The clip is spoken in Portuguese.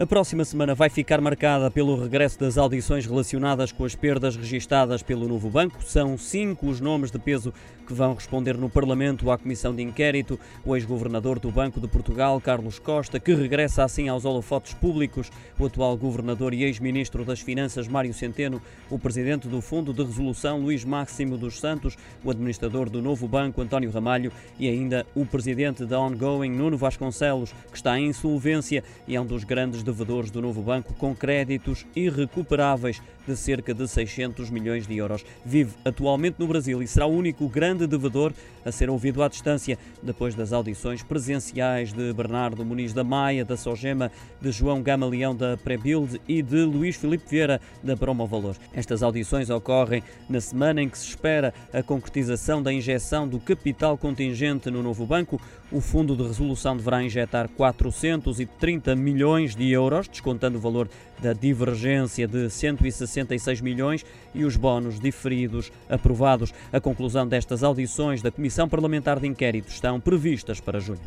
A próxima semana vai ficar marcada pelo regresso das audições relacionadas com as perdas registadas pelo novo banco. São cinco os nomes de peso que vão responder no Parlamento à comissão de inquérito. O ex-governador do Banco de Portugal, Carlos Costa, que regressa assim aos holofotes públicos, o atual governador e ex-ministro das Finanças, Mário Centeno, o presidente do Fundo de Resolução, Luís Máximo dos Santos, o administrador do novo banco, António Ramalho, e ainda o presidente da Ongoing, Nuno Vasconcelos, que está em insolvência e é um dos grandes devedores do novo banco com créditos irrecuperáveis de cerca de 600 milhões de euros. Vive atualmente no Brasil e será o único grande devedor a ser ouvido à distância depois das audições presenciais de Bernardo Muniz da Maia, da Sogema, de João Gamaleão da Prebuild e de Luís Filipe Vieira da Promovalor. Estas audições ocorrem na semana em que se espera a concretização da injeção do capital contingente no novo banco. O Fundo de Resolução deverá injetar 430 milhões de euros euros, descontando o valor da divergência de 166 milhões e os bónus diferidos aprovados. A conclusão destas audições da Comissão Parlamentar de Inquérito estão previstas para junho.